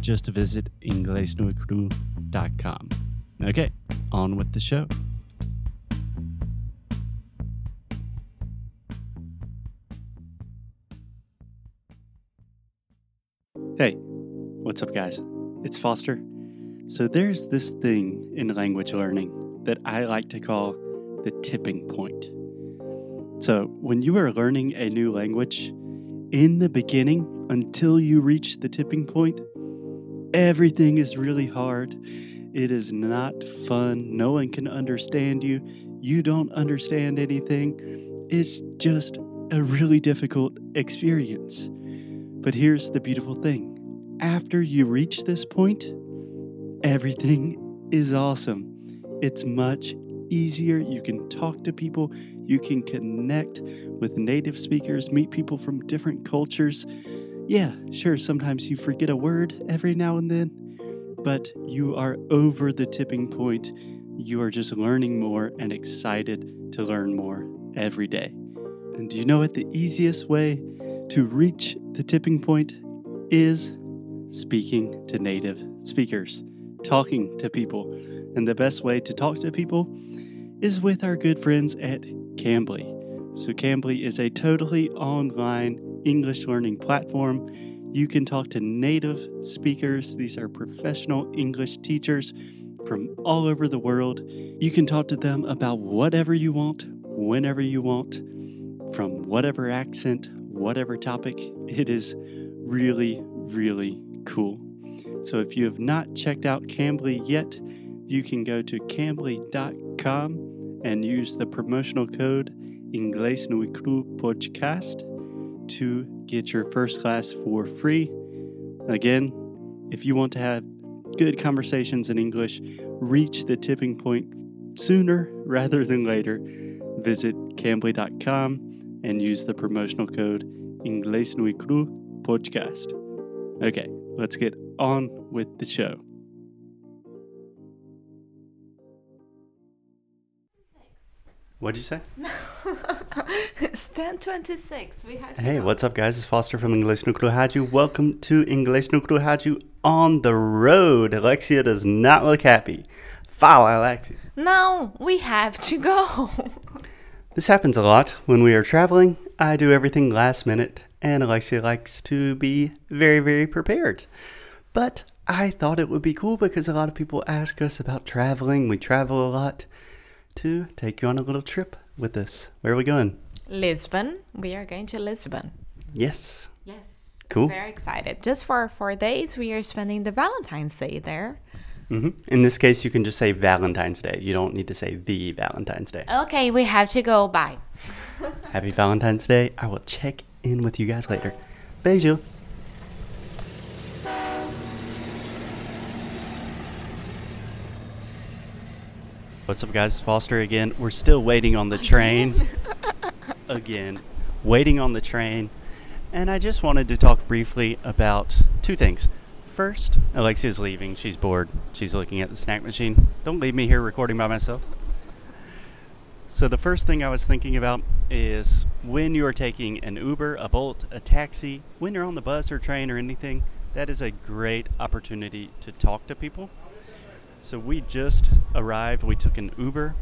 Just visit inglesnuecru.com. Okay, on with the show. Hey, what's up, guys? It's Foster. So, there's this thing in language learning that I like to call the tipping point. So, when you are learning a new language, in the beginning, until you reach the tipping point, everything is really hard. It is not fun. No one can understand you. You don't understand anything. It's just a really difficult experience. But here's the beautiful thing after you reach this point, everything is awesome. It's much easier. You can talk to people, you can connect with native speakers, meet people from different cultures. Yeah, sure, sometimes you forget a word every now and then, but you are over the tipping point. You are just learning more and excited to learn more every day. And do you know what the easiest way to reach the tipping point is? Speaking to native speakers, talking to people. And the best way to talk to people is with our good friends at Cambly. So, Cambly is a totally online English learning platform. You can talk to native speakers, these are professional English teachers from all over the world. You can talk to them about whatever you want, whenever you want, from whatever accent, whatever topic. It is really, really cool. So, if you have not checked out Cambly yet, you can go to cambly.com and use the promotional code Inglés no Podcast to get your first class for free. Again, if you want to have good conversations in English, reach the tipping point sooner rather than later, visit cambly.com and use the promotional code Inglés no Cru Podcast. Okay, let's get on with the show. What'd you say? it's 1026. We had to Hey, what's up, guys? It's Foster from English no Rádio. Welcome to English no Rádio on the road. Alexia does not look happy. Fala, Alexia. No, we have to go. This happens a lot when we are traveling. I do everything last minute, and Alexia likes to be very, very prepared. But I thought it would be cool because a lot of people ask us about traveling. We travel a lot to take you on a little trip with us. Where are we going? Lisbon. We are going to Lisbon. Yes. Yes. Cool. Very excited. Just for four days, we are spending the Valentine's Day there. hmm In this case, you can just say Valentine's Day. You don't need to say the Valentine's Day. Okay, we have to go. Bye. Happy Valentine's Day. I will check in with you guys later. Beijo. What's up, guys? Foster again. We're still waiting on the train. again. Waiting on the train. And I just wanted to talk briefly about two things. First, Alexia's leaving. She's bored. She's looking at the snack machine. Don't leave me here recording by myself. So the first thing I was thinking about is when you are taking an Uber, a Bolt, a taxi, when you're on the bus or train or anything, that is a great opportunity to talk to people. So we just arrived, we took an Uber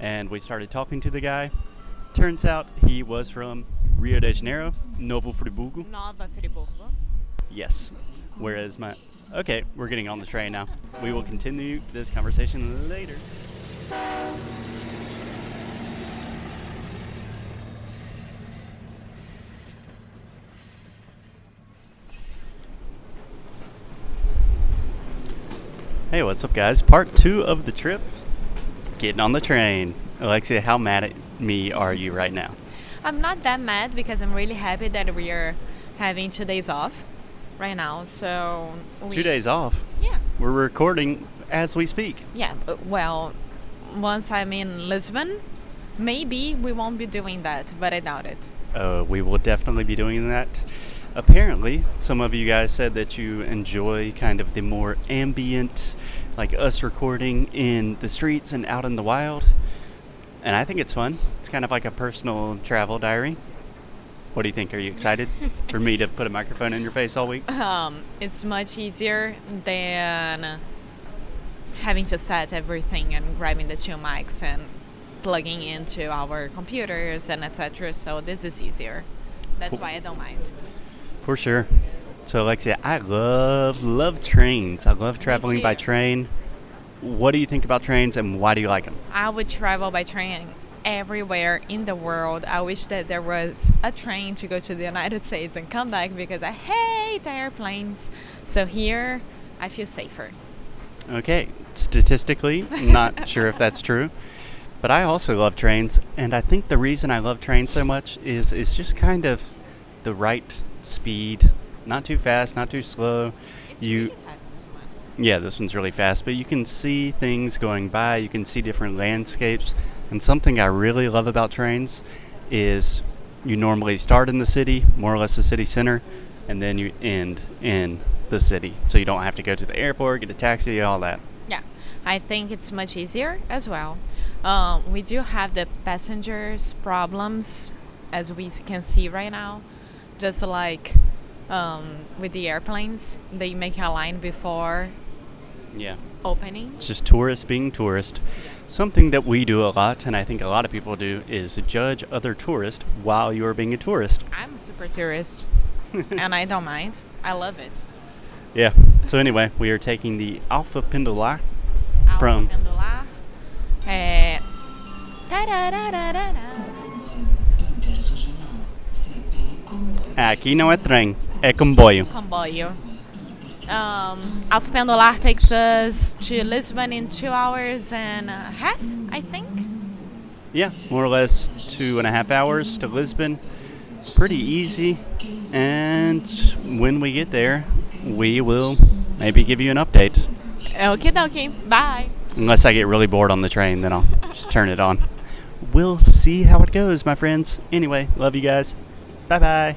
and we started talking to the guy. Turns out he was from Rio de Janeiro, Novo Friburgo. Nova Friburgo. Yes. Whereas my. Okay, we're getting on the train now. We will continue this conversation later. Hey, what's up, guys? Part two of the trip. Getting on the train. Alexia, how mad at me are you right now? I'm not that mad because I'm really happy that we are having two days off right now. So we, Two days off. Yeah. We're recording as we speak. Yeah. uh, Well, once I'm in Lisbon, maybe we won't be doing that, but I doubt it. Uh, we will definitely be doing that. Apparently, some of you guys said that you enjoy kind of the more ambient, like us recording in the streets and out in the wild. And I think it's fun. It's kind of like a personal travel diary. What do you think? Are you excited for me to put a microphone in your face all week? Um, it's much easier than having to set everything and grabbing the two mics and plugging into our computers and etc. So this is easier. That's Cool. why I don't mind. For sure. So, Alexia, I love, love trains. I love traveling by train. What do you think about trains and why do you like them? I would travel by train everywhere in the world. I wish that there was a train to go to the United States and come back because I hate airplanes. So here I feel safer. Okay, statistically, not sure if that's true, but I also love trains, and I think the reason I love trains so much is it's just kind of the right speed, not too fast, not too slow. It's You- really fast this one. Yeah, this one's really fast, but you can see things going by, you can see different landscapes, and something I really love about trains is you normally start in the city, more or less the city center, and then you end in the city. So you don't have to go to the airport, get a taxi, all that. Yeah, I think it's much easier as well. Um, we do have the passengers problems, as we can see right now, just like um, with the airplanes, they make a line before Yeah. opening. It's just tourists being tourists. Something that we do a lot, and I think a lot of people do, is judge other tourists while you are being a tourist. I'm a super tourist, and I don't mind. I love it. Yeah. So anyway, we are taking the Alfa Pendular. Alfa From- Pendular. É... Aqui não é trem, é comboio. Comboio. Um, Alfa Pendular takes us to Lisbon in two hours and a half, I think. Yeah, more or less two and a half hours to Lisbon. Pretty easy. And when we get there, we will maybe give you an update. Okie dokie. Bye. Unless I get really bored on the train, then I'll just turn it on. We'll see how it goes, my friends. Anyway, love you guys. Bye bye.